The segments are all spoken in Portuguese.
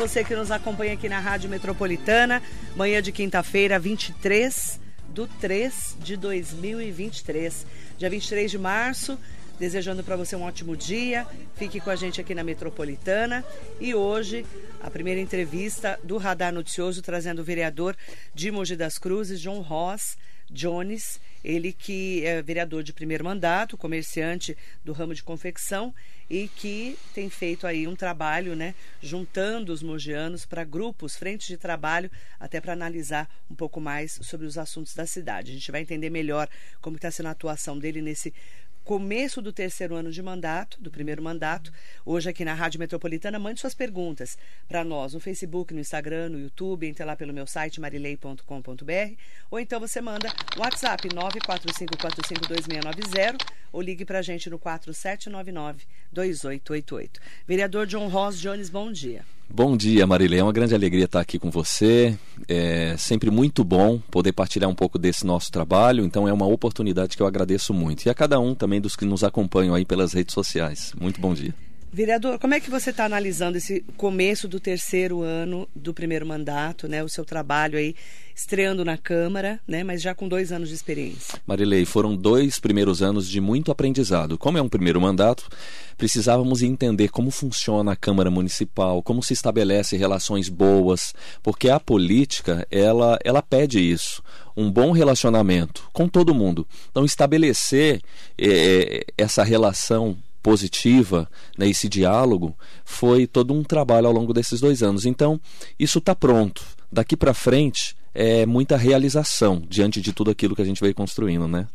Você que nos acompanha aqui na Rádio Metropolitana. Manhã de quinta-feira, 23 do 3 de 2023. Dia 23 de março. Desejando para você um ótimo dia. Fique com a gente aqui na Metropolitana. E hoje, a primeira entrevista do Radar Noticioso, trazendo o vereador de Mogi das Cruzes, João Ross Jones, ele que é vereador de primeiro mandato, comerciante do ramo de confecção e que tem feito aí um trabalho, né, juntando os mogianos para grupos, frentes de trabalho, até para analisar um pouco mais sobre os assuntos da cidade. A gente vai entender melhor como está sendo a atuação dele nesse começo do terceiro ano de mandato, do primeiro mandato. Hoje aqui na Rádio Metropolitana, mande suas perguntas para nós no Facebook, no Instagram, no YouTube, entre lá pelo meu site marilei.com.br ou então você manda no WhatsApp 945452690 ou ligue para a gente no 4799-2888. Vereador John Ross Jones, bom dia. Bom dia, Marilei. É uma grande alegria estar aqui com você. É sempre muito bom poder partilhar um pouco desse nosso trabalho. Então é uma oportunidade que eu agradeço muito. E a cada um também dos que nos acompanham aí pelas redes sociais. Muito bom dia. Vereador, como é que você está analisando esse começo do terceiro ano do primeiro mandato, né? O seu trabalho aí estreando na Câmara, né? Mas já com dois anos de experiência. Marilei, foram dois primeiros anos de muito aprendizado. Como é um primeiro mandato, precisávamos entender como funciona a Câmara Municipal, como se estabelece relações boas, porque a política ela ela pede isso, um bom relacionamento com todo mundo. Então estabelecer é, essa relação positiva, né, esse diálogo, foi todo um trabalho ao longo desses dois anos. Então, isso está pronto. Daqui para frente é muita realização diante de tudo aquilo que a gente veio construindo, né?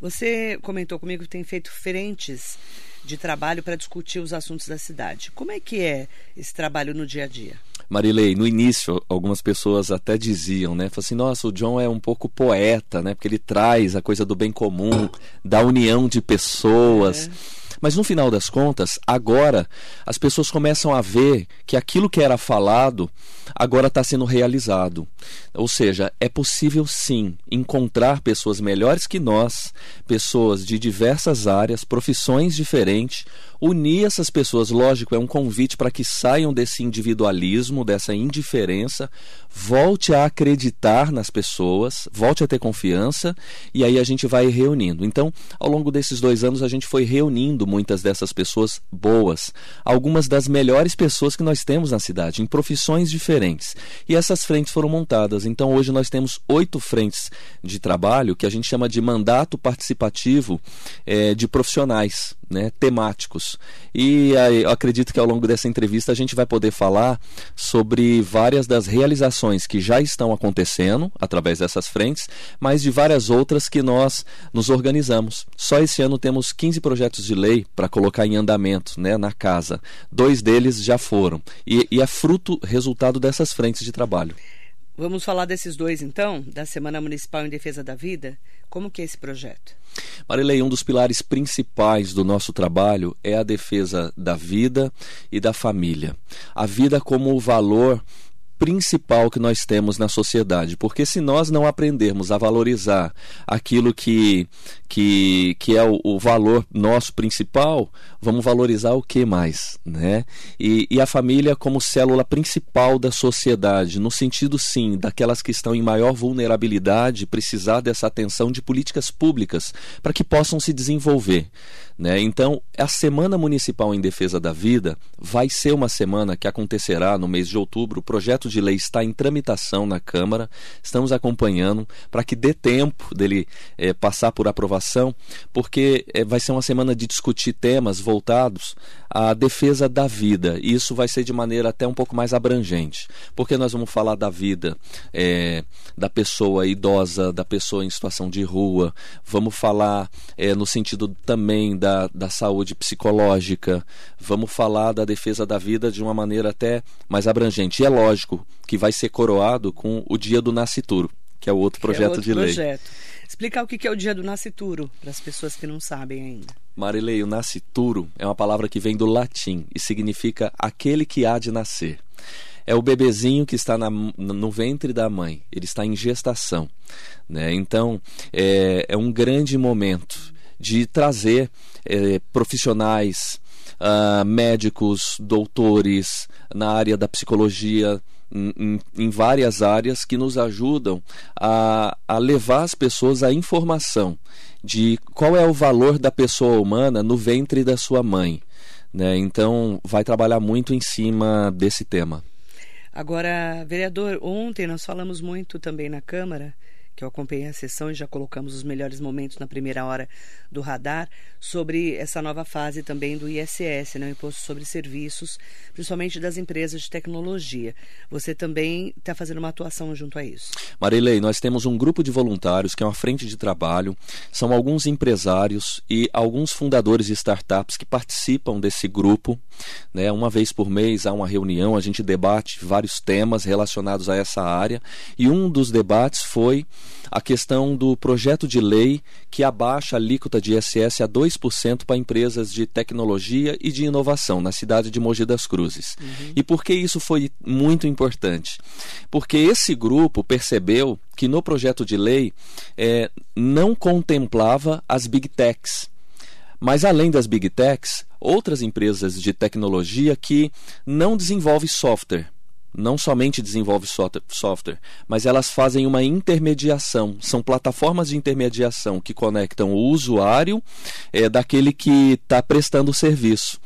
Você comentou comigo que tem feito frentes de trabalho para discutir os assuntos da cidade. Como é que é esse trabalho no dia a dia? Marilei, no início, algumas pessoas até diziam, né? Falaram assim, nossa, o John é um pouco poeta, né? Porque ele traz a coisa do bem comum, da união de pessoas. É. Mas no final das contas, agora as pessoas começam a ver que aquilo que era falado agora está sendo realizado. Ou seja, é possível sim encontrar pessoas melhores que nós, pessoas de diversas áreas, profissões diferentes, unir essas pessoas, lógico, é um convite para que saiam desse individualismo, dessa indiferença, volte a acreditar nas pessoas, volte a ter confiança e aí a gente vai reunindo. Então, ao longo desses dois anos, a gente foi reunindo muitas dessas pessoas boas, algumas das melhores pessoas que nós temos na cidade, em profissões diferentes. E essas frentes foram montadas. Então, hoje nós temos oito frentes de trabalho que a gente chama de mandato participativo é, de profissionais né, temáticos. E aí, eu acredito que ao longo dessa entrevista a gente vai poder falar sobre várias das realizações que já estão acontecendo através dessas frentes, mas de várias outras que nós nos organizamos. Só esse ano temos 15 projetos de lei para colocar em andamento né, na casa. Dois deles já foram. E, e é fruto, resultado dessas frentes de trabalho. Vamos falar desses dois então, da Semana Municipal em Defesa da Vida. Como que é esse projeto? Marilei, um dos pilares principais do nosso trabalho é a defesa da vida e da família. A vida como o valor principal que nós temos na sociedade, porque se nós não aprendermos a valorizar aquilo que, que, que é o, o valor nosso principal, vamos valorizar o que mais, né? E, e a família como célula principal da sociedade, no sentido sim daquelas que estão em maior vulnerabilidade, precisar dessa atenção de políticas públicas para que possam se desenvolver. Né? Então, a Semana Municipal em Defesa da Vida vai ser uma semana que acontecerá no mês de outubro. O projeto de lei está em tramitação na Câmara, estamos acompanhando para que dê tempo dele é, passar por aprovação, porque é, vai ser uma semana de discutir temas voltados à defesa da vida. E isso vai ser de maneira até um pouco mais abrangente, porque nós vamos falar da vida é, da pessoa idosa, da pessoa em situação de rua, vamos falar no sentido também da da, da saúde psicológica, vamos falar da defesa da vida de uma maneira até mais abrangente. E é lógico que vai ser coroado com o Dia do Nascituro, que é o outro projeto é outro de lei. Projeto. Explicar o que é o Dia do Nascituro para as pessoas que não sabem ainda. Marilei, o nascituro é uma palavra que vem do latim e significa aquele que há de nascer é o bebezinho que está na, no ventre da mãe, ele está em gestação. Né? Então, é, é um grande momento de trazer é, profissionais uh, médicos, doutores na área da psicologia, em, em, várias áreas que nos ajudam a, a levar as pessoas à informação de qual é o valor da pessoa humana no ventre da sua mãe. Né? Então, vai trabalhar muito em cima desse tema. Agora, vereador, ontem nós falamos muito também na Câmara que eu acompanhei a sessão e já colocamos os melhores momentos na primeira hora do radar, sobre essa nova fase também do ISS, né, o Imposto sobre Serviços, principalmente das empresas de tecnologia. Você também está fazendo uma atuação junto a isso. Marilei, nós temos um grupo de voluntários que é uma frente de trabalho, são alguns empresários e alguns fundadores de startups que participam desse grupo. Né? Uma vez por mês há uma reunião, a gente debate vários temas relacionados a essa área e um dos debates foi a questão do projeto de lei que abaixa a alíquota de ISS a 2% para empresas de tecnologia e de inovação na cidade de Mogi das Cruzes. Uhum. E por que isso foi muito importante? Porque esse grupo percebeu que no projeto de lei é, não contemplava as big techs. Mas além das big techs, outras empresas de tecnologia que não desenvolvem software não somente desenvolve software, mas elas fazem uma intermediação. São plataformas de intermediação que conectam o usuário é, daquele que está prestando o serviço.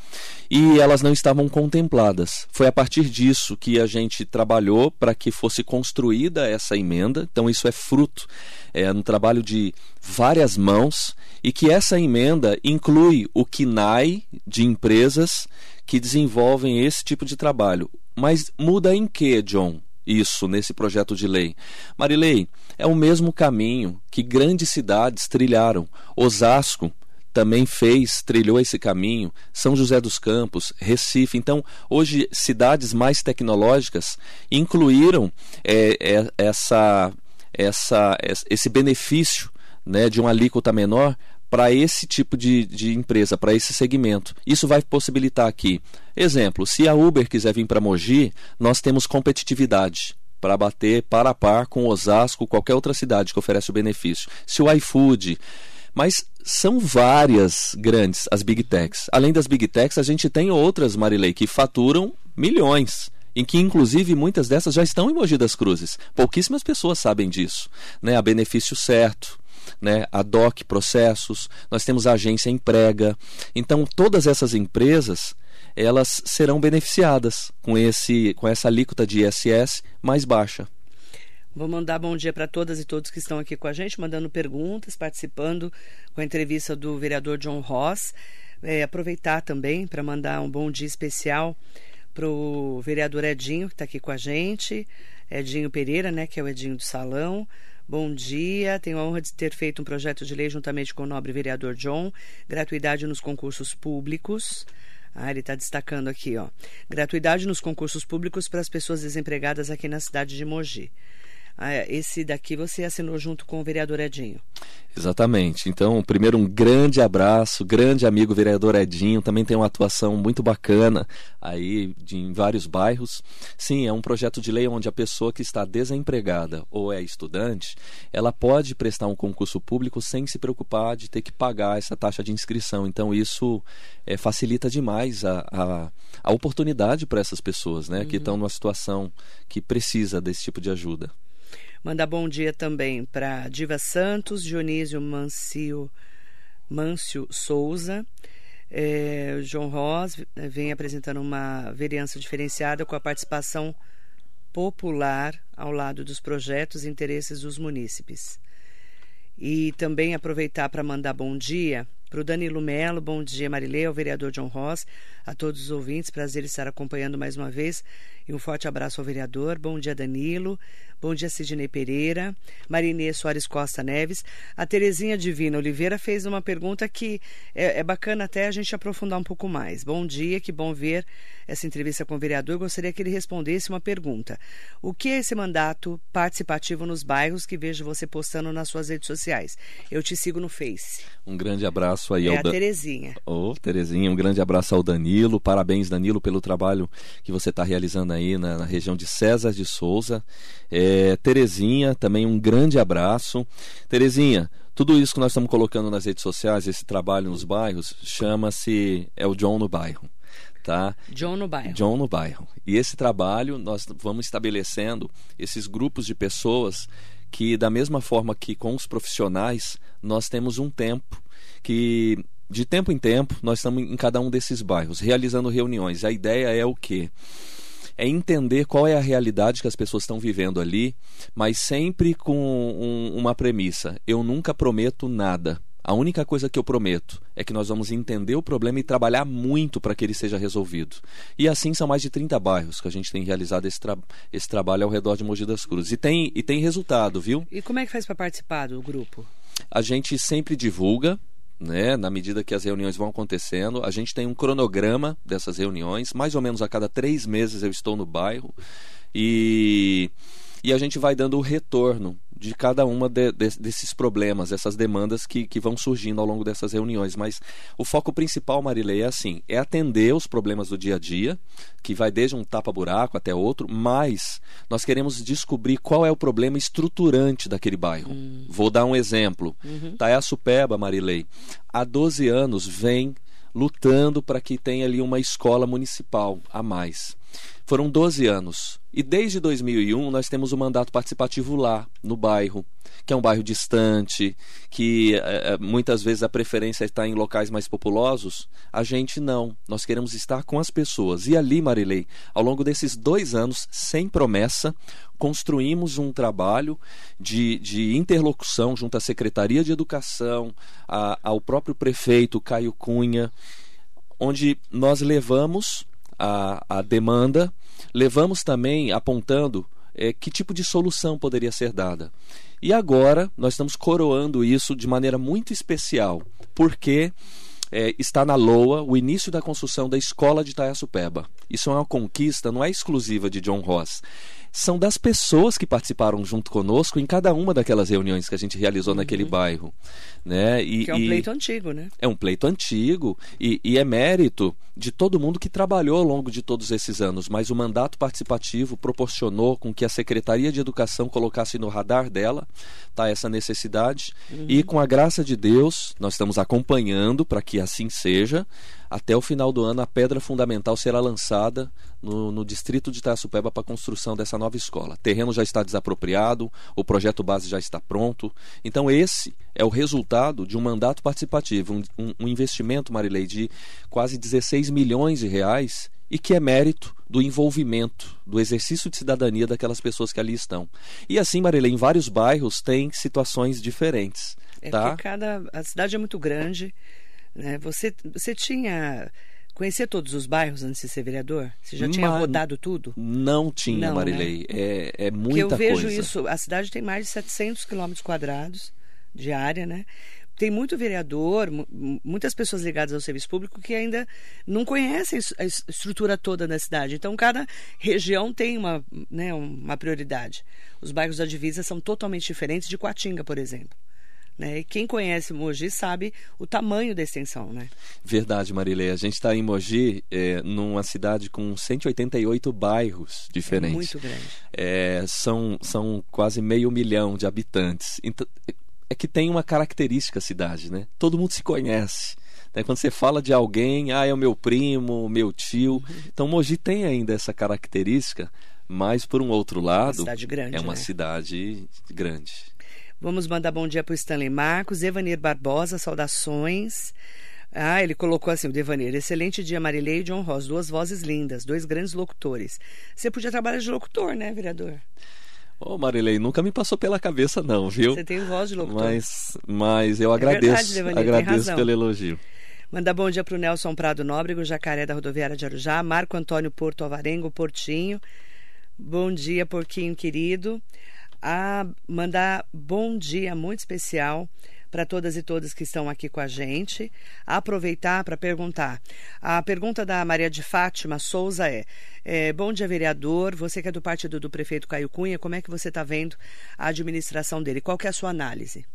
E elas não estavam contempladas. Foi a partir disso que a gente trabalhou para que fosse construída essa emenda. Então, isso é fruto é trabalho de várias mãos e que essa emenda inclui o KINAI de empresas que desenvolvem esse tipo de trabalho. Mas muda em que, John? Isso nesse projeto de lei. Marilei, é o mesmo caminho que grandes cidades trilharam. Osasco também fez, trilhou esse caminho. São José dos Campos, Recife. Então, hoje, cidades mais tecnológicas incluíram é, é, essa, essa, esse benefício né, de uma alíquota menor para esse tipo de, de empresa, para esse segmento. Isso vai possibilitar aqui. Exemplo, se a Uber quiser vir para Mogi, nós temos competitividade para bater para a par com Osasco, qualquer outra cidade que oferece o benefício. Se o iFood. Mas são várias grandes as big techs. Além das big techs, a gente tem outras, Marilei, que faturam milhões em que inclusive muitas dessas já estão em Mogi das Cruzes. Pouquíssimas pessoas sabem disso, né? A benefício certo, né, a DOC Processos, nós temos a agência Emprega. Então, todas essas empresas elas serão beneficiadas com, esse, com essa alíquota de ISS mais baixa. Vou mandar bom dia para todas e todos que estão aqui com a gente, mandando perguntas, participando com a entrevista do vereador John Ross. É, aproveitar também para mandar um bom dia especial para o vereador Edinho, que está aqui com a gente, Edinho Pereira, né, que é o Edinho do Salão. Bom dia, tenho a honra de ter feito um projeto de lei juntamente com o nobre vereador John, gratuidade nos concursos públicos. Ah, ele está destacando aqui, ó. Gratuidade nos concursos públicos para as pessoas desempregadas aqui na cidade de Mogi. Ah, esse daqui você assinou junto com o vereador Edinho. Exatamente. Então, primeiro um grande abraço, grande amigo vereador Edinho, também tem uma atuação muito bacana aí de, em vários bairros. Sim, é um projeto de lei onde a pessoa que está desempregada ou é estudante, ela pode prestar um concurso público sem se preocupar de ter que pagar essa taxa de inscrição. Então, isso é, facilita demais a, a, a oportunidade para essas pessoas né, uhum. que estão numa situação que precisa desse tipo de ajuda. Mandar bom dia também para Diva Santos, Dionísio Mancio, Souza. É, João Ross eh, vem apresentando uma vereança diferenciada com a participação popular ao lado dos projetos e interesses dos munícipes. E também aproveitar para mandar bom dia para o Danilo Melo, bom dia Marilê, ao vereador John Ross, a todos os ouvintes, prazer estar acompanhando mais uma vez e um forte abraço ao vereador. Bom dia Danilo, Bom dia, Sidney Pereira. Marinê Soares Costa Neves. A Terezinha Divina Oliveira fez uma pergunta que é, é, bacana até a gente aprofundar um pouco mais. Bom dia, que bom ver essa entrevista com o vereador. Gostaria que ele respondesse uma pergunta. O que é esse mandato participativo nos bairros que vejo você postando nas suas redes sociais? Eu te sigo no Face. Um grande abraço aí é ao... É a Terezinha. Ô, oh, Terezinha, um grande abraço ao Danilo. Parabéns, Danilo, pelo trabalho que você está realizando aí na, na região de César de Souza. É, Terezinha, também um grande abraço. Terezinha, Tudo isso que nós estamos colocando nas redes sociais, esse trabalho nos bairros, chama-se é o John no bairro. Tá? John no bairro. John no bairro. E esse trabalho nós vamos estabelecendo esses grupos de pessoas que da mesma forma que com os profissionais, nós temos um tempo que de tempo em tempo nós estamos em cada um desses bairros realizando reuniões. A ideia é o quê? É entender qual é a realidade que as pessoas estão vivendo ali, mas sempre com um, uma premissa: eu nunca prometo nada. A única coisa que eu prometo é que nós vamos entender o problema e trabalhar muito para que ele seja resolvido. E assim são mais de 30 bairros que a gente tem realizado esse, tra esse trabalho ao redor de Mogi das Cruzes. E tem, e tem resultado, viu? E como é que faz para participar do grupo? A gente sempre divulga, né, na medida que as reuniões vão acontecendo. A gente tem um cronograma dessas reuniões, mais ou menos a cada três meses eu estou no bairro e, e a gente vai dando o retorno de cada uma de, de, desses problemas, essas demandas que, que vão surgindo ao longo dessas reuniões. Mas o foco principal, Marilei, é assim: é atender os problemas do dia a dia, que vai desde um tapa-buraco até outro, mas nós queremos descobrir qual é o problema estruturante daquele bairro. Hum. Vou dar um exemplo. Uhum. Taiaçupeba, Marilei, há 12 anos vem lutando para que tenha ali uma escola municipal a mais. Foram 12 anos. E desde 2001 nós temos o um mandato participativo lá, no bairro, que é um bairro distante, que é, muitas vezes a preferência está em locais mais populosos. A gente não. Nós queremos estar com as pessoas. E ali, Marilei, ao longo desses dois anos, sem promessa, construímos um trabalho de, de interlocução junto à Secretaria de Educação, a, ao próprio prefeito Caio Cunha, onde nós levamos a, a demanda, levamos também apontando é, que tipo de solução poderia ser dada. E agora nós estamos coroando isso de maneira muito especial, porque é, está na LOA o início da construção da escola de Itaiaçupeba. Isso é uma conquista, não é exclusiva de John Ross são das pessoas que participaram junto conosco em cada uma daquelas reuniões que a gente realizou uhum. naquele bairro. Né? E, que é um pleito antigo, né? É um pleito antigo e, e, é mérito de todo mundo que trabalhou ao longo de todos esses anos, mas o mandato participativo proporcionou com que a Secretaria de Educação colocasse no radar dela tá, essa necessidade uhum. e com a graça de Deus nós estamos acompanhando para que assim seja até o final do ano, a pedra fundamental será lançada no, no distrito de Itaçupeba para a construção dessa nova escola. O terreno já está desapropriado, o projeto base já está pronto. Então, esse é o resultado de um mandato participativo, um, um, um investimento, Marilei, de quase 16 milhões de reais e que é mérito do envolvimento, do exercício de cidadania daquelas pessoas que ali estão. E assim, Marilei, em vários bairros tem situações diferentes. É tá? cada a cidade é muito grande né? Você, você tinha. Conhecia todos os bairros antes de ser vereador? Você já tinha rodado tudo? Não tinha, não, Marilei. Né? É, é muita Porque eu vejo coisa. isso. A cidade tem mais de 700 quilômetros quadrados de área, né? Tem muito vereador, muitas pessoas ligadas ao serviço público que ainda não conhecem a estrutura toda da cidade. Então, cada região tem uma, né, uma prioridade. Os bairros da divisa são totalmente diferentes de Coatinga, por exemplo. Né? E quem conhece Mogi sabe o tamanho da extensão, né? Verdade, Marilei. A gente está em Mogi, é, numa cidade com 188 bairros diferentes. É muito grande. É, são, são quase meio milhão de habitantes. Então, é que tem uma característica a cidade, né? Todo mundo se conhece. Né? Quando você fala de alguém, ah, é o meu primo, meu tio. Uhum. Então, Mogi tem ainda essa característica, mas por um outro lado, uma cidade grande, é uma né? cidade grande. Vamos mandar bom dia para o Stanley Marcos, Evanir Barbosa, saudações. Ah, ele colocou assim, o Devaneiro. Excelente dia, Marilei e John Ross. Duas vozes lindas, dois grandes locutores. Você podia trabalhar de locutor, né, vereador? Ô, oh, Marilei, nunca me passou pela cabeça, não, viu? Você tem voz de locutor. Mas, mas eu agradeço, é verdade, agradeço pelo elogio. Manda bom dia para o Nelson Prado Nóbrego, Jacaré da Rodoviária de Arujá, Marco Antônio Porto Alvarengo, Portinho. Bom dia, porquinho querido a mandar bom dia muito especial para todas e todos que estão aqui com a gente. Aproveitar para perguntar. A pergunta da Maria de Fátima Souza é, é: Bom dia, vereador. Você que é do partido do prefeito Caio Cunha, como é que você está vendo a administração dele? Qual que é a sua análise?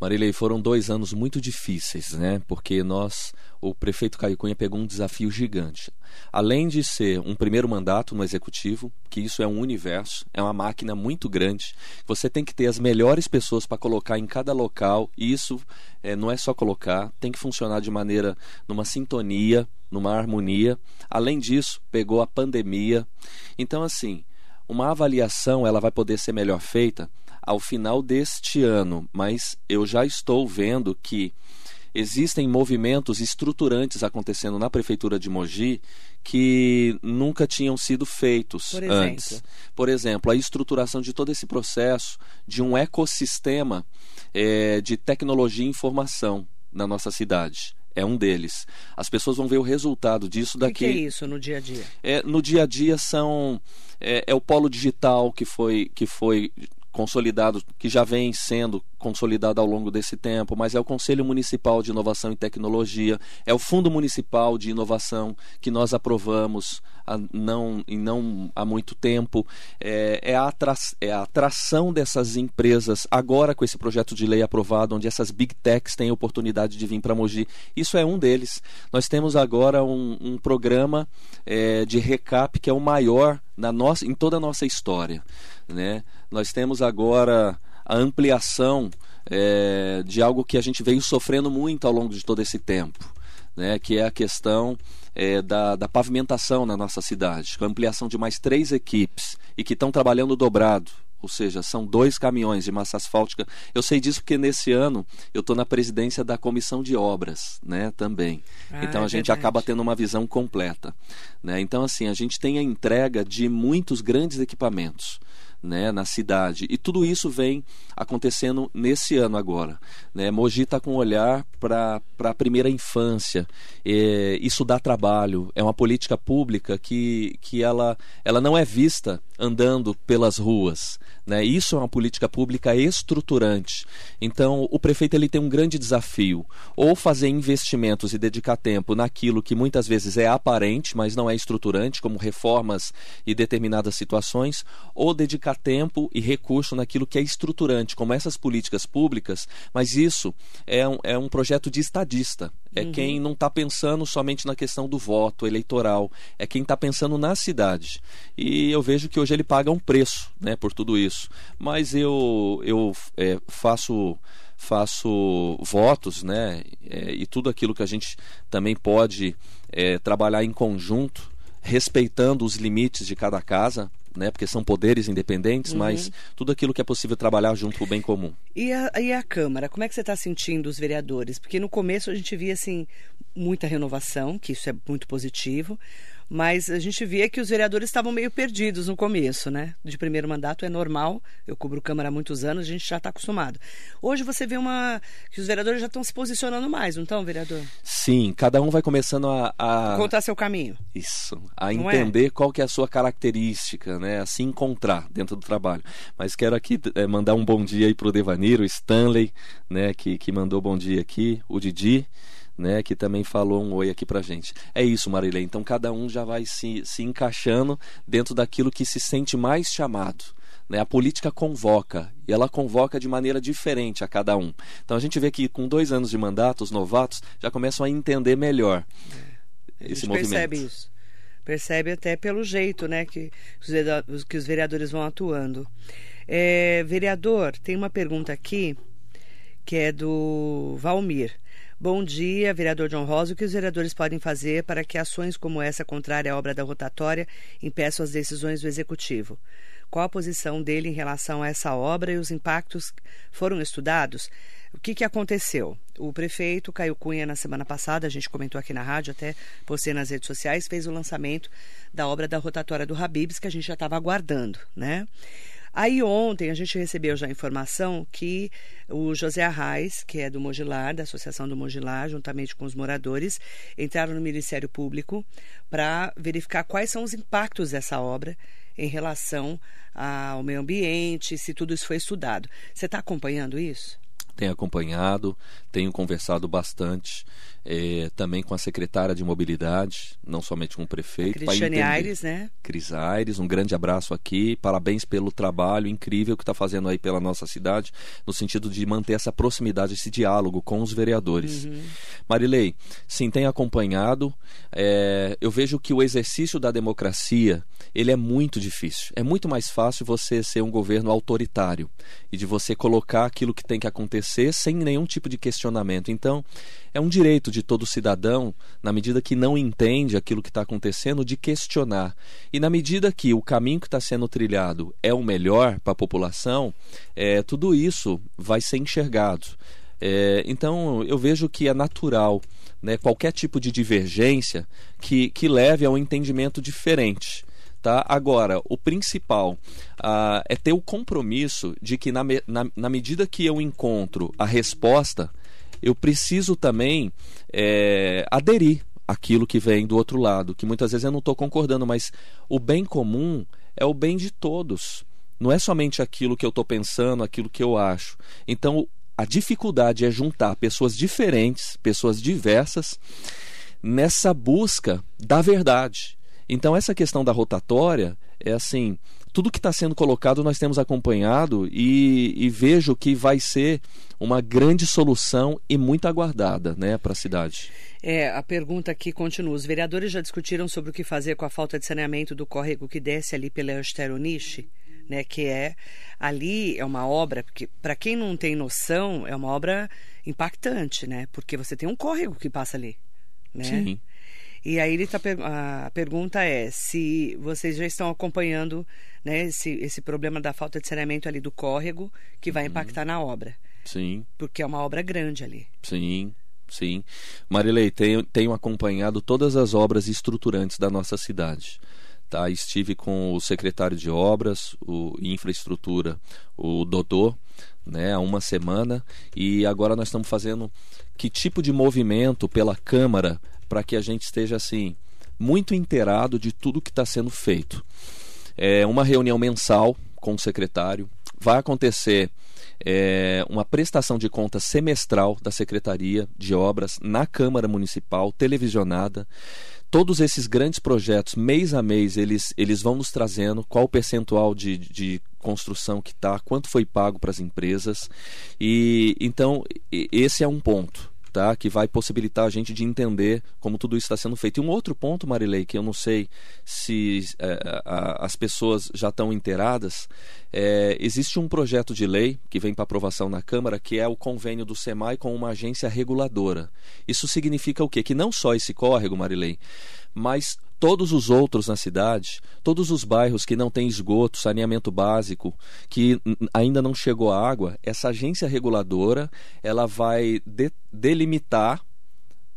Marilei, foram dois anos muito difíceis, né? Porque nós, o prefeito Caio Cunha pegou um desafio gigante. Além de ser um primeiro mandato no executivo, que isso é um universo, é uma máquina muito grande. Você tem que ter as melhores pessoas para colocar em cada local. E isso é, não é só colocar, tem que funcionar de maneira numa sintonia, numa harmonia. Além disso, pegou a pandemia. Então, assim, uma avaliação ela vai poder ser melhor feita ao final deste ano, mas eu já estou vendo que existem movimentos estruturantes acontecendo na prefeitura de Mogi que nunca tinham sido feitos Por antes. Por exemplo, a estruturação de todo esse processo de um ecossistema é, de tecnologia e informação na nossa cidade é um deles. As pessoas vão ver o resultado disso daqui. O que, que, é isso no dia a dia? É, no dia a dia são é, é, o polo digital que foi que foi consolidado, que já vem sendo consolidado ao longo desse tempo, mas é o Conselho Municipal de Inovação e Tecnologia, é o Fundo Municipal de Inovação que nós aprovamos há, não, não há muito tempo, é, é, a é a atração dessas empresas agora com esse projeto de lei aprovado, onde essas big techs têm oportunidade de vir para Mogi. Isso é um deles. Nós temos agora um, um programa é, de recap que é o maior na nossa, em toda a nossa história. Né? Nós temos agora a ampliação é, de algo que a gente veio sofrendo muito ao longo de todo esse tempo, né? que é a questão é, da, da pavimentação na nossa cidade, com a ampliação de mais três equipes e que estão trabalhando dobrado ou seja, são dois caminhões de massa asfáltica. Eu sei disso porque nesse ano eu estou na presidência da comissão de obras, né, também. Ah, então a é gente verdade. acaba tendo uma visão completa, né? Então assim a gente tem a entrega de muitos grandes equipamentos né, na cidade. E tudo isso vem acontecendo nesse ano agora. Né? Mogi está com um olhar para a primeira infância. É, isso dá trabalho. É uma política pública que, que ela, ela não é vista andando pelas ruas. Né? Isso é uma política pública estruturante. Então, o prefeito ele tem um grande desafio: ou fazer investimentos e dedicar tempo naquilo que muitas vezes é aparente, mas não é estruturante, como reformas e determinadas situações, ou dedicar tempo e recurso naquilo que é estruturante, como essas políticas públicas. Mas isso é um, é um projeto de estadista. É uhum. quem não está pensando somente na questão do voto eleitoral, é quem está pensando na cidade. E eu vejo que hoje ele paga um preço né, por tudo isso. Mas eu, eu é, faço faço votos, né, é, e tudo aquilo que a gente também pode é, trabalhar em conjunto, respeitando os limites de cada casa, né? Porque são poderes independentes, uhum. mas tudo aquilo que é possível trabalhar junto com o bem comum. E a, e a Câmara, como é que você está sentindo os vereadores? Porque no começo a gente via assim muita renovação, que isso é muito positivo, mas a gente via que os vereadores estavam meio perdidos no começo, né? De primeiro mandato é normal, eu cubro Câmara há muitos anos, a gente já está acostumado. Hoje você vê uma que os vereadores já estão se posicionando mais, não estão, vereador? Sim, cada um vai começando a, a... contar seu caminho. Isso, a não é? entender é? qual que é a sua característica, né? A se encontrar dentro do trabalho. Mas quero aqui é, mandar um bom dia aí pro Devaniro, Stanley, né? Que, que mandou bom dia aqui, o Didi né, que também falou um oi aqui pra gente. É isso, Marilei. Então cada um já vai se, se encaixando dentro daquilo que se sente mais chamado. Né? A política convoca e ela convoca de maneira diferente a cada um. Então a gente vê que com dois anos de mandato, os novatos já começam a entender melhor esse movimento. percebe isso. Percebe até pelo jeito né, que, os, que os vereadores vão atuando. É, vereador, tem uma pergunta aqui que é do Valmir. Bom dia, vereador John Rosa. O que os vereadores podem fazer para que ações como essa, contrária à obra da rotatória, impeçam as decisões do Executivo? Qual a posição dele em relação a essa obra e os impactos foram estudados? O que, que aconteceu? O prefeito Caio Cunha, na semana passada, a gente comentou aqui na rádio, até postei nas redes sociais, fez o lançamento da obra da rotatória do Habibs, que a gente já estava aguardando, né? Aí ontem a gente recebeu já a informação que o José Arraes, que é do Mogilar, da Associação do Mogilar, juntamente com os moradores, entraram no Ministério Público para verificar quais são os impactos dessa obra em relação ao meio ambiente, se tudo isso foi estudado. Você está acompanhando isso? tenho acompanhado, tenho conversado bastante é, também com a secretária de mobilidade, não somente com o prefeito. Cristiane Aires, né? Cris Aires, um grande abraço aqui, parabéns pelo trabalho incrível que está fazendo aí pela nossa cidade, no sentido de manter essa proximidade, esse diálogo com os vereadores. Uhum. Marilei, sim, tenho acompanhado, é, eu vejo que o exercício da democracia, ele é muito difícil. É muito mais fácil você ser um governo autoritário e de você colocar aquilo que tem que acontecer sem nenhum tipo de questionamento. Então, é um direito de todo cidadão, na medida que não entende aquilo que está acontecendo, de questionar. E na medida que o caminho que está sendo trilhado é o melhor para a população, é, tudo isso vai ser enxergado. É, então eu vejo que é natural né, qualquer tipo de divergência que, que leve a um entendimento diferente. Tá? Agora, o principal uh, é ter o compromisso de que, na, na, na medida que eu encontro a resposta, eu preciso também é, aderir aquilo que vem do outro lado, que muitas vezes eu não estou concordando, mas o bem comum é o bem de todos. Não é somente aquilo que eu estou pensando, aquilo que eu acho. Então, a dificuldade é juntar pessoas diferentes, pessoas diversas, nessa busca da verdade. Então, essa questão da rotatória é assim: tudo que está sendo colocado nós temos acompanhado e, e, vejo que vai ser uma grande solução e muito aguardada né, para a cidade. É, a pergunta aqui continua. Os vereadores já discutiram sobre o que fazer com a falta de saneamento do córrego que desce ali pela Eusteroniche? Né, que é ali é uma obra que para quem não tem noção é uma obra impactante, né? Porque você tem um córrego que passa ali, né? Sim. E aí ele tá, a pergunta é se vocês já estão acompanhando né, esse, esse problema da falta de saneamento ali do córrego que vai uhum. impactar na obra. Sim. Porque é uma obra grande ali. Sim, sim. Marilei, tenho, tenho acompanhado todas as obras estruturantes da nossa cidade. Tá, estive com o secretário de obras, o infraestrutura, o Dodô, né, há uma semana e agora nós estamos fazendo que tipo de movimento pela Câmara para que a gente esteja assim muito inteirado de tudo que está sendo feito. É uma reunião mensal com o secretário. Vai acontecer é, uma prestação de contas semestral da Secretaria de Obras na Câmara Municipal, televisionada. Todos esses grandes projetos, mês a mês, eles, eles vão nos trazendo qual o percentual de, de construção que está, quanto foi pago para as empresas. E então esse é um ponto tá? que vai possibilitar a gente de entender como tudo isso está sendo feito. E um outro ponto, Marilei, que eu não sei se é, a, as pessoas já estão inteiradas, é, existe um projeto de lei que vem para aprovação na Câmara, que é o convênio do SEMAI com uma agência reguladora. Isso significa o quê? Que não só esse córrego, Marilei, mas todos os outros na cidade, todos os bairros que não têm esgoto, saneamento básico, que ainda não chegou a água, essa agência reguladora ela vai de, delimitar,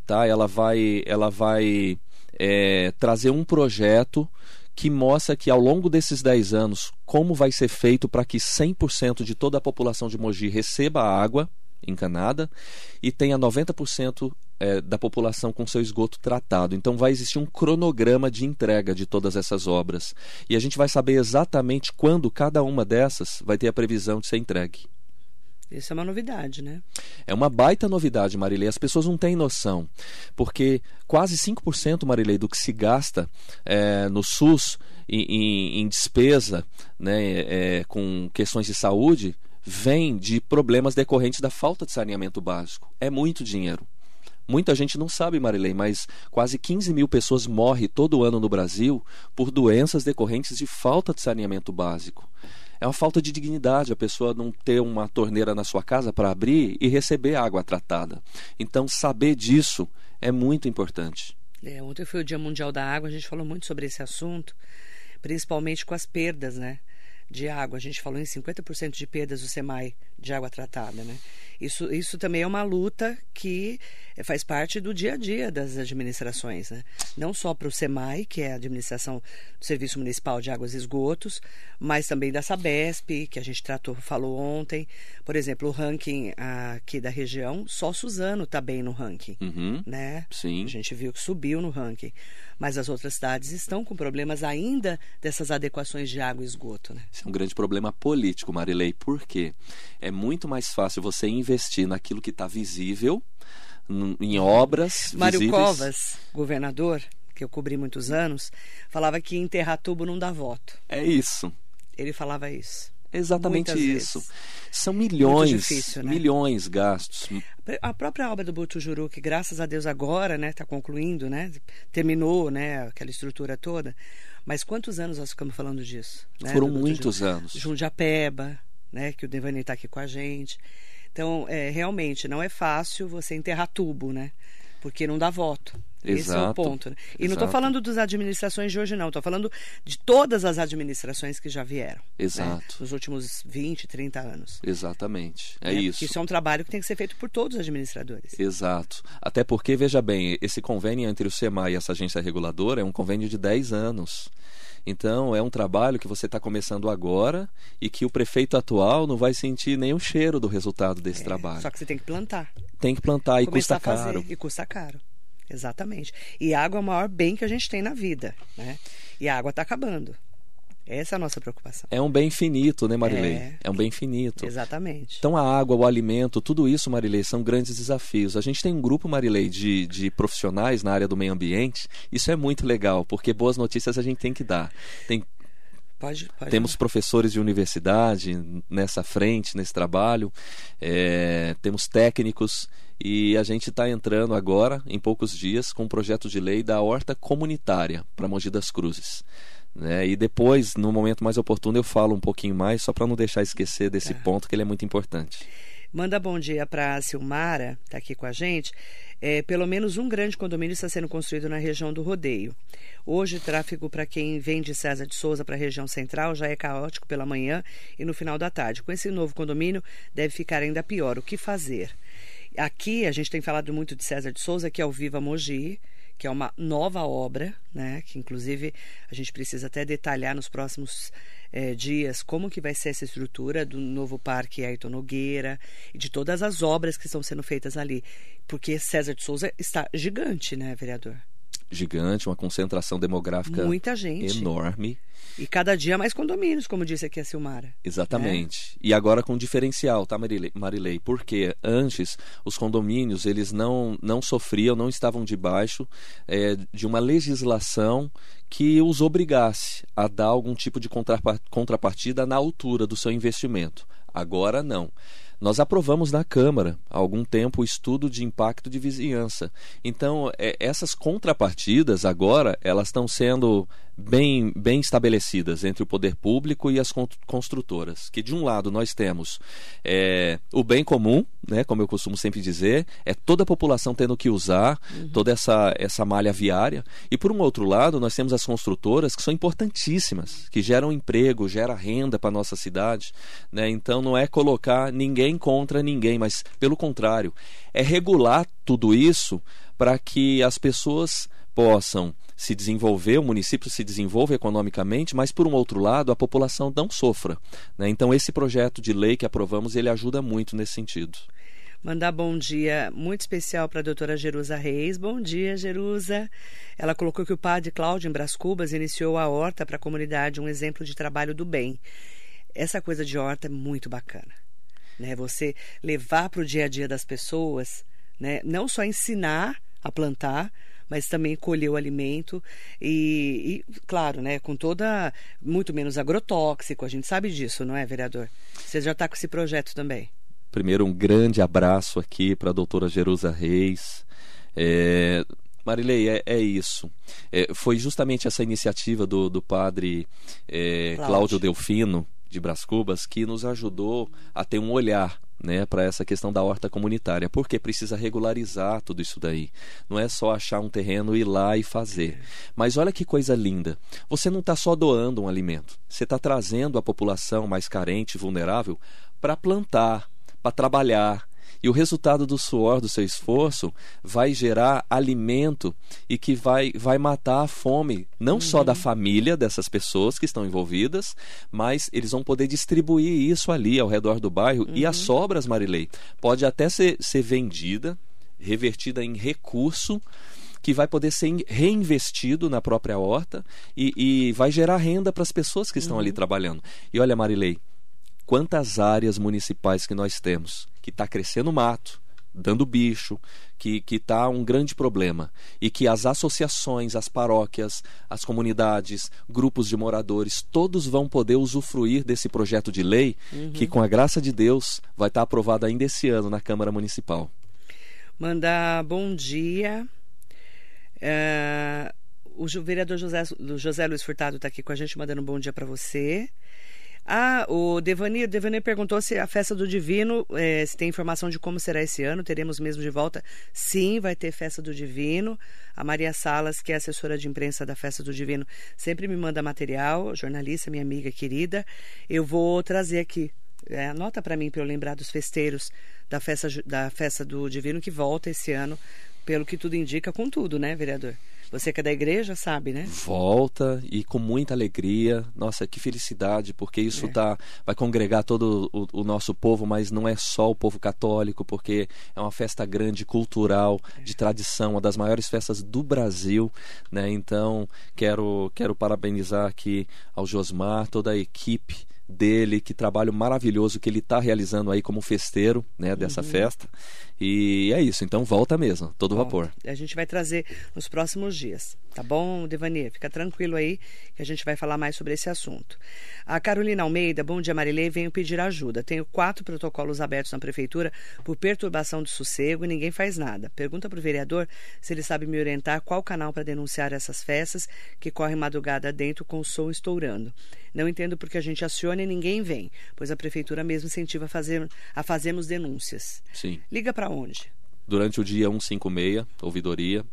tá? Ela vai, ela vai é, trazer um projeto que mostra que ao longo desses 10 anos como vai ser feito para que 100% de toda a população de Mogi receba água encanada e tenha 90% é, da população com seu esgoto tratado. Então vai existir um cronograma de entrega de todas essas obras. E a gente vai saber exatamente quando cada uma dessas vai ter a previsão de ser entregue. Isso é uma novidade, né? É uma baita novidade, Marilei. As pessoas não têm noção. Porque quase 5%, Marilei, do que se gasta é, no SUS em, em, em despesa né, é, com questões de saúde vem de problemas decorrentes da falta de saneamento básico. É muito dinheiro. Muita gente não sabe, Marilei, mas quase 15 mil pessoas morrem todo ano no Brasil por doenças decorrentes de falta de saneamento básico. É uma falta de dignidade a pessoa não ter uma torneira na sua casa para abrir e receber água tratada. Então, saber disso é muito importante. É, ontem foi o Dia Mundial da Água, a gente falou muito sobre esse assunto, principalmente com as perdas, né? de água. A gente falou em 50% de perdas do SEMAI de água tratada, né? Isso, isso também é uma luta que faz parte do dia a dia das administrações, né? Não só para o SEMAI, que é a administração do Serviço Municipal de Águas e Esgotos, mas também da Sabesp, que a gente tratou, falou ontem. Por exemplo, o ranking aqui da região, só Suzano está bem no ranking, uhum, né? Sim. A gente viu que subiu no ranking. Mas as outras cidades estão com problemas ainda dessas adequações de água e esgoto, né? Esse é um grande problema político, Marilei. Por quê? É muito mais fácil você investir naquilo que está visível, em obras Mário visíveis. Covas, governador, que eu cobri muitos anos, falava que enterrar tubo não dá voto. É isso. Ele falava isso. Exatamente Muitas isso. vezes. São milhões, difícil, né? milhões gastos. A própria obra do Butujuru, que graças a Deus agora, né, está concluindo, né, terminou, né, aquela estrutura toda. Mas quantos anos nós ficamos falando disso? Né, Foram muitos anos. Jundiapeba, né, que o Devani está aqui com a gente. Então, é, realmente, não é fácil você enterrar tubo, né? Porque não dá voto. Esse é o Exato, ponto. né? E não estou exato. falando das administrações de hoje, não. Estou falando de todas as administrações que já vieram. né? Exato. Nos últimos 20, 30 anos. Exatamente. É né? isso. Isso é um trabalho que tem que ser feito por todos os administradores. Exato. Até porque, veja bem, esse convênio entre o SEMAI e essa agência reguladora é um convênio de 10 anos. Então, é um trabalho que você está começando agora e que o prefeito atual não vai sentir nenhum cheiro do resultado desse É, trabalho. Só que você tem que plantar. Tem que plantar e começar custa caro. E custa caro. Exatamente. E água é o maior bem que a gente tem na vida. Né? E a água está acabando. Essa é a nossa preocupação. É um bem finito, né, Marilei? É. É, um bem finito. Exatamente. Então a água, o alimento, tudo isso, Marilei, são grandes desafios. A gente tem um grupo, Marilei, de, de profissionais na área do meio ambiente. Isso é muito legal, porque boas notícias a gente tem que dar. Tem pode, pode. Temos professores de universidade nessa frente, nesse trabalho, é, temos técnicos e a gente está entrando agora, em poucos dias, com um projeto de lei da horta comunitária para Mogi das Cruzes. Né? E depois, no momento mais oportuno, eu falo um pouquinho mais, só para não deixar esquecer desse Tá. ponto que ele é muito importante. Manda bom dia para a Silmara, está aqui com a gente. É, pelo menos um grande condomínio está sendo construído na região do Rodeio. Hoje, tráfego para quem vem de César de Souza para a região central já é caótico pela manhã e no final da tarde. Com esse novo condomínio, deve ficar ainda pior. O que fazer? Aqui, a gente tem falado muito de César de Souza, que é o Viva Mogi, que é uma nova obra, né? Que inclusive a gente precisa até detalhar nos próximos eh, dias como que vai ser essa estrutura do novo parque Ayrton Nogueira e de todas as obras que estão sendo feitas ali, porque César de Souza está gigante, né, vereador? Gigante, uma concentração demográfica Muita gente enorme. e cada dia mais condomínios, como disse aqui a Silmara. Exatamente. E agora com diferencial, tá, Marilei? Marilei? Porque antes os condomínios eles não, não sofriam, não estavam debaixo é, de uma legislação que os obrigasse a dar algum tipo de contrapa- contrapartida na altura do seu investimento. Agora não. Nós aprovamos na Câmara há algum tempo o estudo de impacto de vizinhança. Então, é, essas contrapartidas agora elas estão sendo bem, bem estabelecidas entre o poder público e as con- construtoras. Que de um lado nós temos é, o bem comum, né, como eu costumo sempre dizer, é toda a população tendo que usar toda essa, essa malha viária. E por um outro lado, nós temos as construtoras que são importantíssimas, que geram emprego, gera renda para a nossa cidade. Né? Então não é colocar ninguém contra ninguém, mas pelo contrário, é regular tudo isso para que as pessoas possam se desenvolver, o município se desenvolva economicamente, mas por um outro lado a população não sofra. né? Então esse projeto de lei que aprovamos ele ajuda muito nesse sentido. Mandar bom dia muito especial para a doutora Jerusa Reis. Bom dia, Jerusa. Ela colocou que o padre Cláudio em Brás Cubas iniciou a horta para a comunidade, um exemplo de trabalho do bem. Essa coisa de horta é muito bacana. Né? Você levar para o dia a dia das pessoas, né? não só ensinar a plantar, mas também colher o alimento e, e, claro, né, com toda muito menos agrotóxico, a gente sabe disso, não é, vereador? Você já está com esse projeto também? Primeiro, um grande abraço aqui para a doutora Jerusa Reis. É, Marilei, é, é isso. É, foi justamente essa iniciativa do, do padre é, Cláudio. Cláudio Delfino, de Brás Cubas, que nos ajudou a ter um olhar né, para essa questão da horta comunitária, porque precisa regularizar tudo isso daí. Não é só achar um terreno, ir lá e fazer. Mas olha que coisa linda. Você não está só doando um alimento, você está trazendo a população mais carente, vulnerável, para plantar, para trabalhar. E o resultado do suor do seu esforço vai gerar alimento e que vai, vai matar a fome, não só da família dessas pessoas que estão envolvidas, mas eles vão poder distribuir isso ali ao redor do bairro. E as sobras, Marilei, pode até ser, ser vendida, revertida em recurso que vai poder ser reinvestido na própria horta e, e vai gerar renda para as pessoas que estão uhum. ali trabalhando. E olha, Marilei, quantas áreas municipais que nós temos que está crescendo mato, dando bicho, que está um grande problema. E que as associações, as paróquias, as comunidades, grupos de moradores, todos vão poder usufruir desse projeto de lei uhum. que, com a graça de Deus, vai estar tá aprovado ainda esse ano na Câmara Municipal. Mandar bom dia. Uh, o vereador José, José Luiz Furtado está aqui com a gente, mandando um bom dia para você. Ah, o Devani, Devani perguntou se a festa do Divino, é, se tem informação de como será esse ano, teremos mesmo de volta? Sim, vai ter festa do Divino. A Maria Salas, que é assessora de imprensa da festa do Divino, sempre me manda material, jornalista, minha amiga querida. Eu vou trazer aqui. É, anota para mim para eu lembrar dos festeiros da festa, da festa do Divino que volta esse ano, pelo que tudo indica, com tudo, né, vereador? Você que é da igreja sabe, né? Volta e com muita alegria. Nossa, que felicidade, porque isso é. tá, vai congregar todo o, o, nosso povo, mas não é só o povo católico, porque é uma festa grande, cultural, é. de tradição, uma das maiores festas do Brasil. Né? Então, quero, quero parabenizar aqui ao Josmar, toda a equipe dele, que trabalho maravilhoso que ele está realizando aí como festeiro né, dessa uhum. festa. E é isso, então volta mesmo, todo volta. vapor. A gente vai trazer nos próximos dias, tá bom, Devani? Fica tranquilo aí que a gente vai falar mais sobre esse assunto. A Carolina Almeida, bom dia Marilei, venho pedir ajuda. Tenho quatro protocolos abertos na prefeitura por perturbação do sossego e ninguém faz nada. Pergunta para o vereador se ele sabe me orientar qual canal para denunciar essas festas que correm madrugada dentro com o som estourando. Não entendo porque a gente aciona e ninguém vem, pois a prefeitura mesmo incentiva a, fazer, a fazermos denúncias. Sim. Liga para onde? Durante o dia 156, ouvidoria.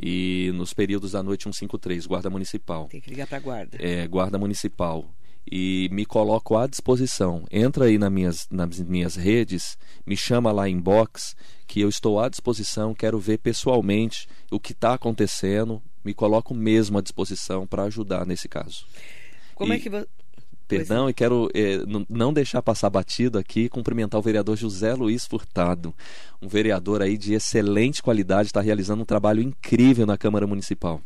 E nos períodos da noite 153, Guarda Municipal. Tem que ligar para a Guarda. É, Guarda Municipal. E me coloco à disposição. Entra aí nas minhas, nas minhas redes, me chama lá em box, que eu estou à disposição, quero ver pessoalmente o que está acontecendo, me coloco mesmo à disposição para ajudar nesse caso. Como é e... é que você. Perdão, e quero eh, não deixar passar batido aqui cumprimentar o vereador José Luiz Furtado, um vereador aí de excelente qualidade, está realizando um trabalho incrível na Câmara Municipal.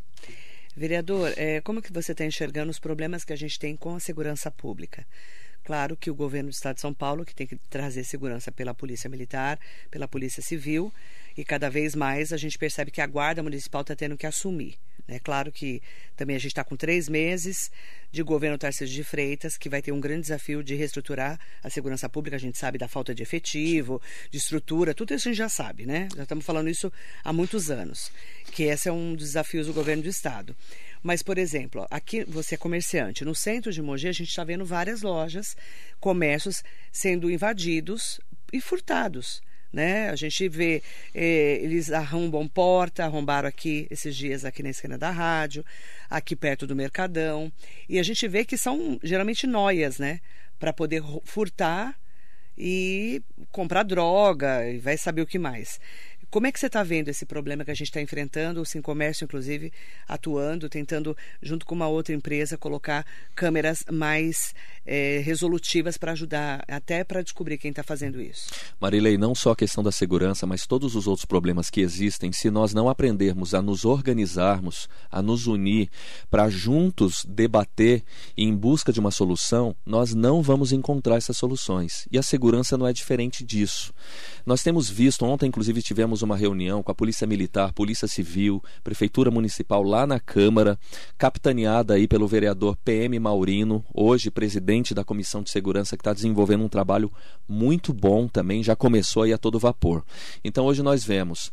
Vereador, é, como que você está enxergando os problemas que a gente tem com a segurança pública? Claro que o governo do Estado de São Paulo, que tem que trazer segurança pela Polícia Militar, pela Polícia Civil, e cada vez mais a gente percebe que a Guarda Municipal está tendo que assumir. É claro que também a gente está com três meses de governo Tarcísio de Freitas, que vai ter um grande desafio de reestruturar a segurança pública. A gente sabe da falta de efetivo, de estrutura, tudo isso a gente já sabe, né? Já estamos falando isso há muitos anos, que esse é um dos desafios do governo do Estado. Mas, por exemplo, aqui você é comerciante. No centro de Mogi, a gente está vendo várias lojas, comércios sendo invadidos e furtados né? A gente vê, eh, eles arrombam porta, arrombaram aqui esses dias aqui na esquina da rádio, aqui perto do Mercadão, e a gente vê que são geralmente noias, né? Para poder furtar e comprar droga e vai saber o que mais. Como é que você está vendo esse problema que a gente está enfrentando, o Sim Comércio, inclusive, atuando, tentando, junto com uma outra empresa, colocar câmeras mais é, resolutivas para ajudar, até para descobrir quem está fazendo isso? Marilei, não só a questão da segurança, mas todos os outros problemas que existem, se nós não aprendermos a nos organizarmos, a nos unir, para juntos debater em busca de uma solução, nós não vamos encontrar essas soluções. E a segurança não é diferente disso. Nós temos visto, ontem inclusive tivemos uma reunião com a Polícia Militar, Polícia Civil, Prefeitura Municipal lá na Câmara, capitaneada aí pelo vereador PM Maurino, hoje presidente da Comissão de Segurança, que está desenvolvendo um trabalho muito bom também, já começou aí a todo vapor. Então hoje nós vemos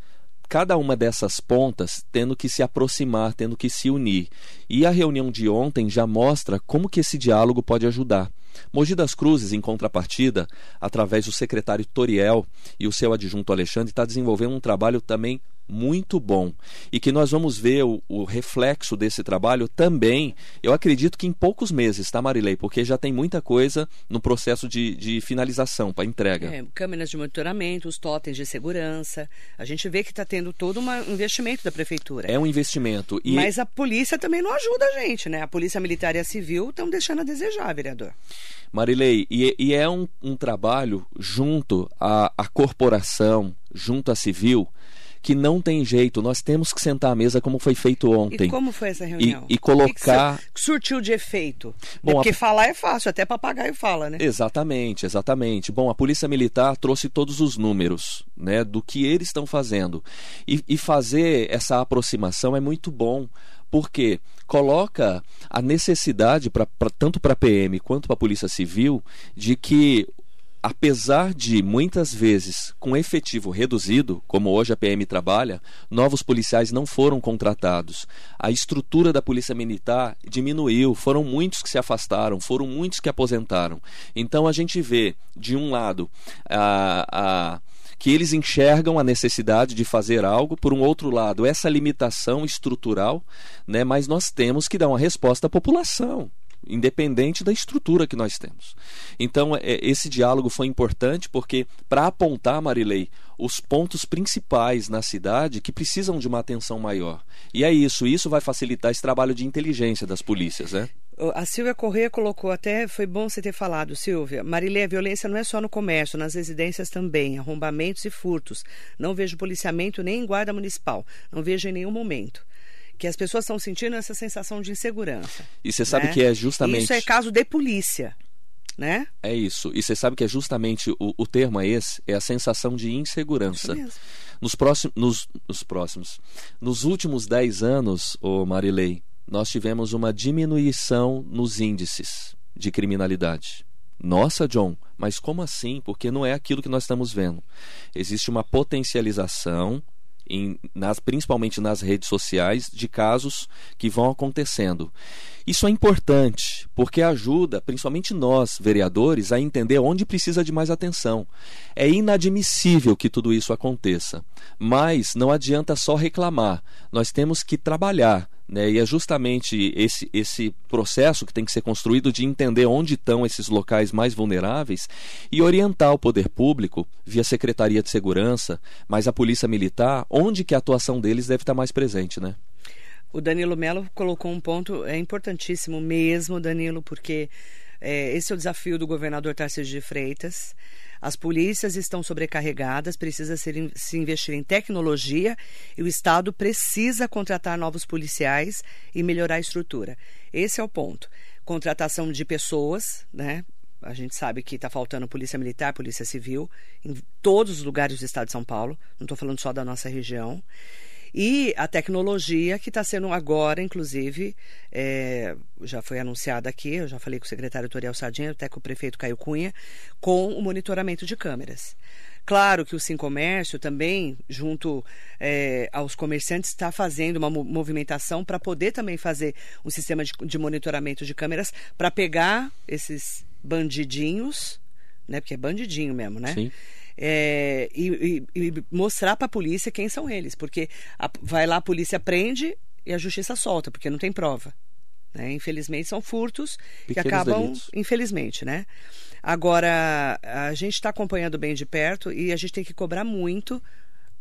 cada uma dessas pontas tendo que se aproximar, tendo que se unir. E a reunião de ontem já mostra como que esse diálogo pode ajudar. Mogi das Cruzes, em contrapartida, através do secretário Toriel e o seu adjunto Alexandre, está desenvolvendo um trabalho também muito bom e que nós vamos ver o, o, reflexo desse trabalho também, eu acredito que em poucos meses, tá, Marilei? Porque já tem muita coisa no processo de, de finalização para entrega. É, câmeras de monitoramento, os totens de segurança. A gente vê que está tendo todo um investimento da prefeitura. É um investimento. E... Mas a polícia também não ajuda a gente, né? A polícia militar e a civil estão deixando a desejar, vereador. Marilei, e, e é um, um trabalho junto à, à corporação, junto à civil, que não tem jeito, nós temos que sentar à mesa como foi feito ontem. E como foi essa reunião? E, e colocar. O que, que surtiu de efeito? Bom, Porque a... falar é fácil, até papagaio fala, né? Exatamente, exatamente. Bom, a Polícia Militar trouxe todos os números né, do que eles estão fazendo. E, e fazer essa aproximação é muito bom porque coloca a necessidade, pra, pra tanto para a PM quanto para a Polícia Civil, de que apesar de muitas vezes com efetivo reduzido, como hoje a PM trabalha, novos policiais não foram contratados. A estrutura da Polícia Militar diminuiu, foram muitos que se afastaram, foram muitos que aposentaram. Então a gente vê, de um lado, a, a que eles enxergam a necessidade de fazer algo, por um outro lado, essa limitação estrutural, né, mas nós temos que dar uma resposta à população independente da estrutura que nós temos. Então, é, esse diálogo foi importante porque, para apontar, Marilei, os pontos principais na cidade que precisam de uma atenção maior. E é isso, isso vai facilitar esse trabalho de inteligência das polícias, né? A Silvia Corrêa colocou até, foi bom você ter falado, Silvia. Marilê, a violência não é só no comércio, nas residências também, arrombamentos e furtos. Não vejo policiamento nem em guarda municipal. Não vejo em nenhum momento que as pessoas estão sentindo essa sensação de insegurança. E você sabe né? que é justamente. Isso é caso de polícia. Né? É isso. E você sabe que é justamente o, o termo é esse, é a sensação de insegurança. Nos próximos, nos, nos próximos, nos últimos 10 anos, o Marilei, nós tivemos uma diminuição nos índices de criminalidade. Nossa, John, mas como assim? Porque não é aquilo que nós estamos vendo. Existe uma potencialização em, nas, principalmente nas redes sociais, de casos que vão acontecendo. Isso é importante, porque ajuda, principalmente nós, vereadores, a entender onde precisa de mais atenção. É inadmissível que tudo isso aconteça, mas não adianta só reclamar, nós temos que trabalhar né? E é justamente esse, esse processo que tem que ser construído de entender onde estão esses locais mais vulneráveis e orientar o poder público, via Secretaria de Segurança, mas a Polícia Militar, onde que a atuação deles deve estar mais presente. Né? O Danilo Melo colocou um ponto é importantíssimo mesmo, Danilo, porque é, esse é o desafio do governador Tarcísio de Freitas. As polícias estão sobrecarregadas, precisa ser, se investir em tecnologia e o Estado precisa contratar novos policiais e melhorar a estrutura. Esse é o ponto. Contratação de pessoas, né? A gente sabe que está faltando polícia militar, polícia civil, em todos os lugares do estado de São Paulo. Não estou falando só da nossa região. E a tecnologia que está sendo agora, inclusive, é, já foi anunciada aqui, eu já falei com o secretário Toriel Sardinha, até com o prefeito Caio Cunha, com o monitoramento de câmeras. Claro que o Sim Comércio também, junto é, aos comerciantes, está fazendo uma movimentação para poder também fazer um sistema de, de monitoramento de câmeras para pegar esses bandidinhos, né? Porque é bandidinho mesmo, né? Sim é, e, e, e, mostrar para a polícia quem são eles, porque a, vai lá a polícia prende e a justiça solta, porque não tem prova. Né? Infelizmente são furtos Pequenos que acabam, delitos. infelizmente, né? Agora a gente está acompanhando bem de perto e a gente tem que cobrar muito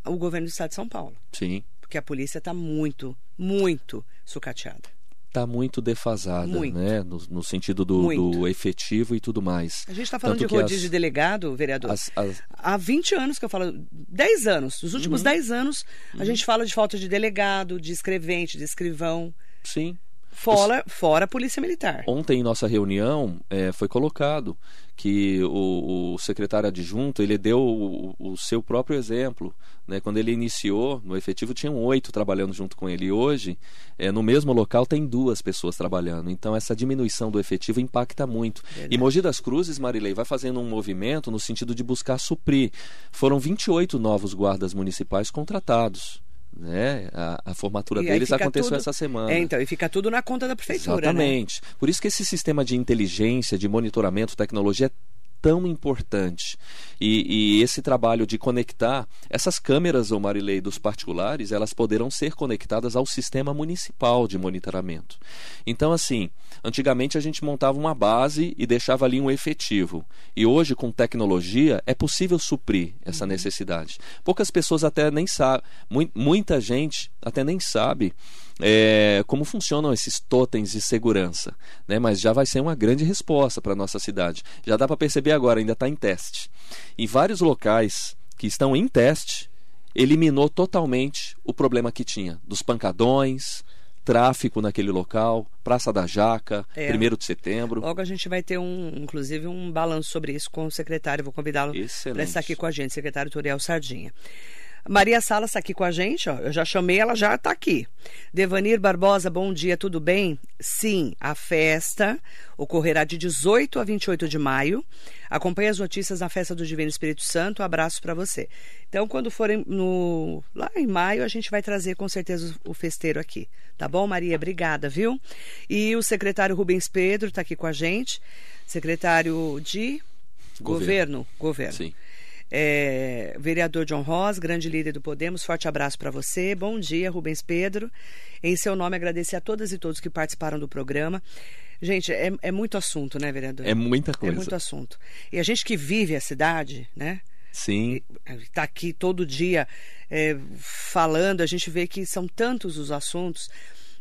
o governo do Estado de São Paulo. Sim. Porque a polícia está muito, muito sucateada está muito defasada, muito. né? No, no sentido do, do, efetivo e tudo mais. A gente está falando Tanto de rodízio as, de delegado, vereador. As, as... Há 20 anos que eu falo, 10 anos, nos últimos uhum. 10 anos, a uhum. gente fala de falta de delegado, de escrevente, de escrivão. Sim. Fora, fora a Polícia Militar. Ontem, em nossa reunião, é, foi colocado que o, o, secretário adjunto ele deu o, o, seu próprio exemplo. Né? Quando ele iniciou, no efetivo tinham oito trabalhando junto com ele. E hoje, é, no mesmo local, tem duas pessoas trabalhando. Então, essa diminuição do efetivo impacta muito. Verdade. E Mogi das Cruzes, Marilei, vai fazendo um movimento no sentido de buscar suprir. Foram 28 novos guardas municipais contratados né? A, a formatura deles aconteceu tudo... essa semana. É, então, e fica tudo na conta da prefeitura. Né? Exatamente. Né? Por isso que esse sistema de inteligência, de monitoramento, tecnologia é tão importante. E, e, esse trabalho de conectar essas câmeras, ou Marilei, dos particulares, elas poderão ser conectadas ao sistema municipal de monitoramento. Então, assim, antigamente a gente montava uma base e deixava ali um efetivo. E hoje, com tecnologia, é possível suprir essa uhum. necessidade. Poucas pessoas até nem sabem, muita gente até nem sabe é, como funcionam esses totens de segurança, né? mas já vai ser uma grande resposta para a nossa cidade. Já dá para perceber agora, ainda está em teste. Em vários locais que estão em teste, eliminou totalmente o problema que tinha dos pancadões, tráfico naquele local, Praça da Jaca, é. 1 de setembro. Logo a gente vai ter um, inclusive, um balanço sobre isso com o secretário. Vou convidá-lo para estar aqui com a gente, secretário Turiel Sardinha. Maria Salas está aqui com a gente, ó. Eu já chamei, ela já está aqui. Devanir Barbosa, bom dia, tudo bem? Sim, a festa ocorrerá de 18 a 28 de maio. Acompanhe as notícias na festa do Divino Espírito Santo. Um abraço para você. Então, quando forem no lá em maio, a gente vai trazer com certeza o festeiro aqui. Tá bom, Maria? Obrigada, viu? E o secretário Rubens Pedro está aqui com a gente. Secretário de Governo. Governo. Governo. Sim. É, vereador John Ross, grande líder do Podemos, forte abraço para você. Bom dia, Rubens Pedro. Em seu nome, agradecer a todas e todos que participaram do programa. Gente, é, é muito assunto, né, vereador? É muita coisa. É muito assunto. E a gente que vive a cidade, né? Sim. Está aqui todo dia é, falando, a gente vê que são tantos os assuntos.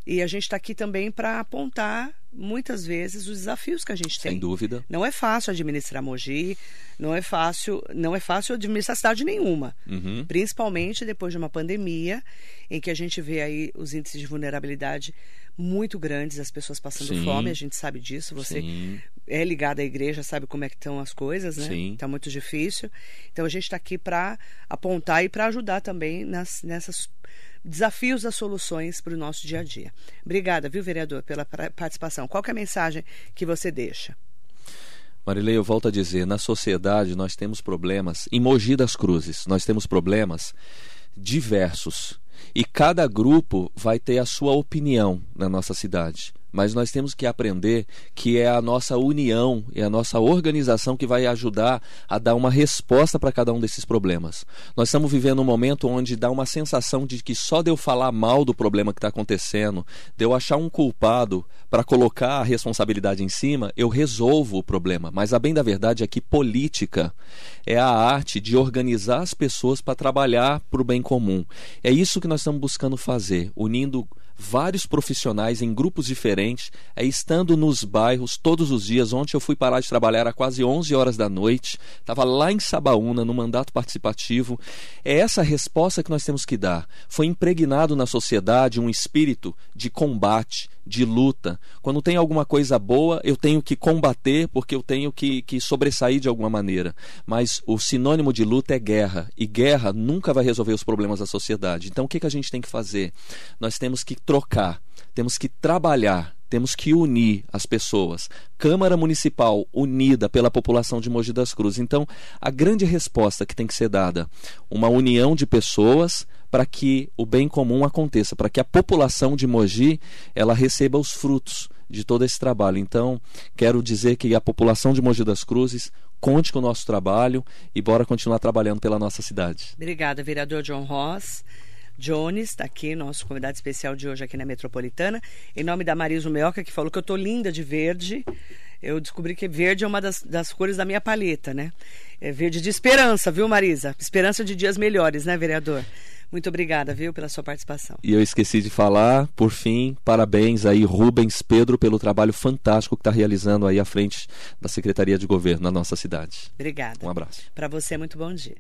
E a gente está aqui também para apontar muitas vezes os desafios que a gente tem. Sem dúvida. Não é fácil administrar Mogi, não é fácil, não é fácil administrar cidade nenhuma, uhum. principalmente depois de uma pandemia em que a gente vê aí os índices de vulnerabilidade muito grandes, as pessoas passando Sim. fome, a gente sabe disso. Você Sim. é ligado à igreja, sabe como é que estão as coisas, né? Está muito difícil. Então a gente está aqui para apontar e para ajudar também nas, nessas desafios das soluções para o nosso dia a dia. Obrigada, viu, vereador, pela participação. Qual é a mensagem que você deixa? Marilei, eu volto a dizer, na sociedade nós temos problemas, em Mogi das Cruzes, nós temos problemas diversos. E cada grupo vai ter a sua opinião na nossa cidade mas nós temos que aprender que é a nossa união, é a nossa organização que vai ajudar a dar uma resposta para cada um desses problemas. Nós estamos vivendo um momento onde dá uma sensação de que só de eu falar mal do problema que está acontecendo, de eu achar um culpado para colocar a responsabilidade em cima, eu resolvo o problema. Mas a bem da verdade é que política é a arte de organizar as pessoas para trabalhar para o bem comum. É isso que nós estamos buscando fazer, unindo vários profissionais em grupos diferentes, é, estando nos bairros todos os dias. Ontem eu fui parar de trabalhar às quase 11 horas da noite, estava lá em Sabaúna, no mandato participativo. É essa a resposta que nós temos que dar. Foi impregnado na sociedade um espírito de combate, de luta. Quando tem alguma coisa boa, eu tenho que combater porque eu tenho que, que sobressair de alguma maneira. Mas o sinônimo de luta é guerra. E guerra nunca vai resolver os problemas da sociedade. Então o que, que a gente tem que fazer? Nós temos que trocar, temos que trabalhar temos que unir as pessoas. Câmara Municipal unida pela população de Mogi das Cruzes. Então, a grande resposta que tem que ser dada, uma união de pessoas para que o bem comum aconteça, para que a população de Mogi ela receba os frutos de todo esse trabalho. Então, quero dizer que a população de Mogi das Cruzes conte com o nosso trabalho e bora continuar trabalhando pela nossa cidade. Obrigada, vereador John Ross. Jones, está aqui, nosso convidado especial de hoje aqui na Metropolitana. Em nome da Marisa Meoca, que falou que eu tô linda de verde. Eu descobri que verde é uma das, das cores da minha paleta, né? É verde de esperança, viu, Marisa? Esperança de dias melhores, né, vereador? Muito obrigada, viu, pela sua participação. E eu esqueci de falar, por fim, parabéns aí, Rubens Pedro, pelo trabalho fantástico que está realizando aí à frente da Secretaria de Governo na nossa cidade. Obrigada. Um abraço. Para você, muito bom dia.